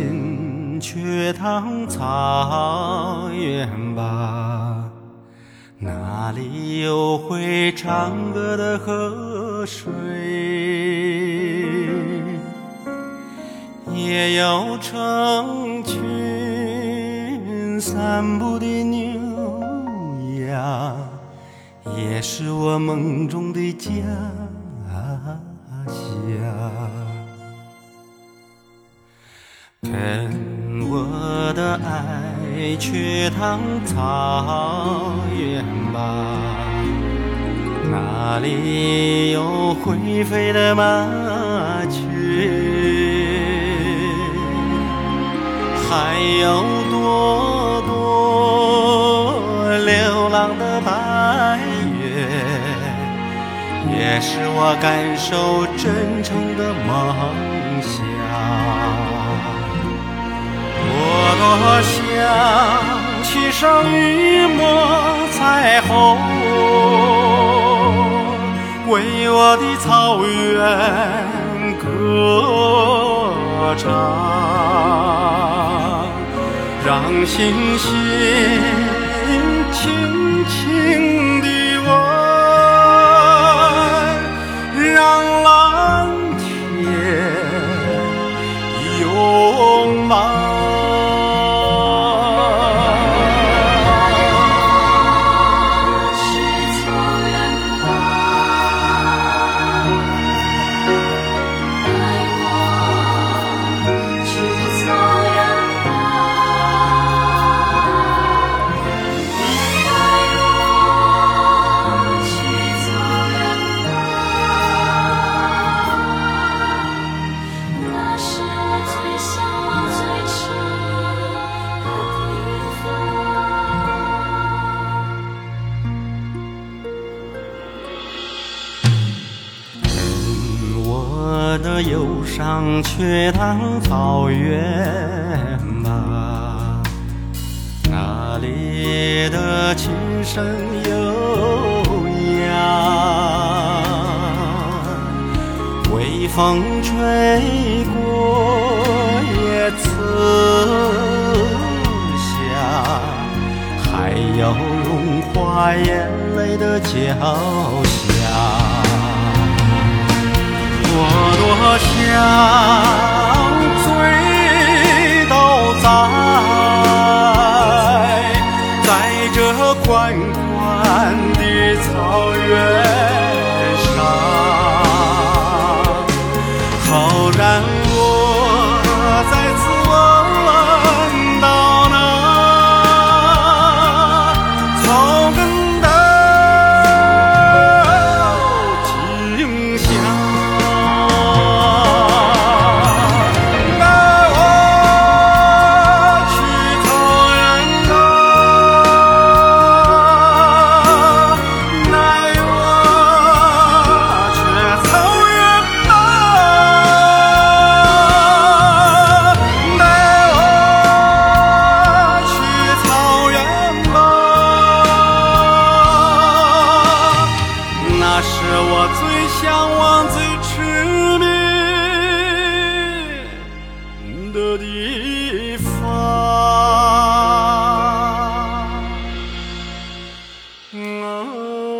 跟我的心去趟草原吧，那里有会唱歌的河水，也有成群散步的牛羊，也是我梦中的家乡。跟我的爱去趟草原吧，那里有会飞的麻雀，还有朵朵流浪的白云，也是我感受真诚的梦。上一抹彩虹，为我的草原歌唱，让星星轻轻地。忧伤却当草原吧，那里的琴声悠扬，微风吹过叶子香，还有融化眼泪的交响。我多想。Oh.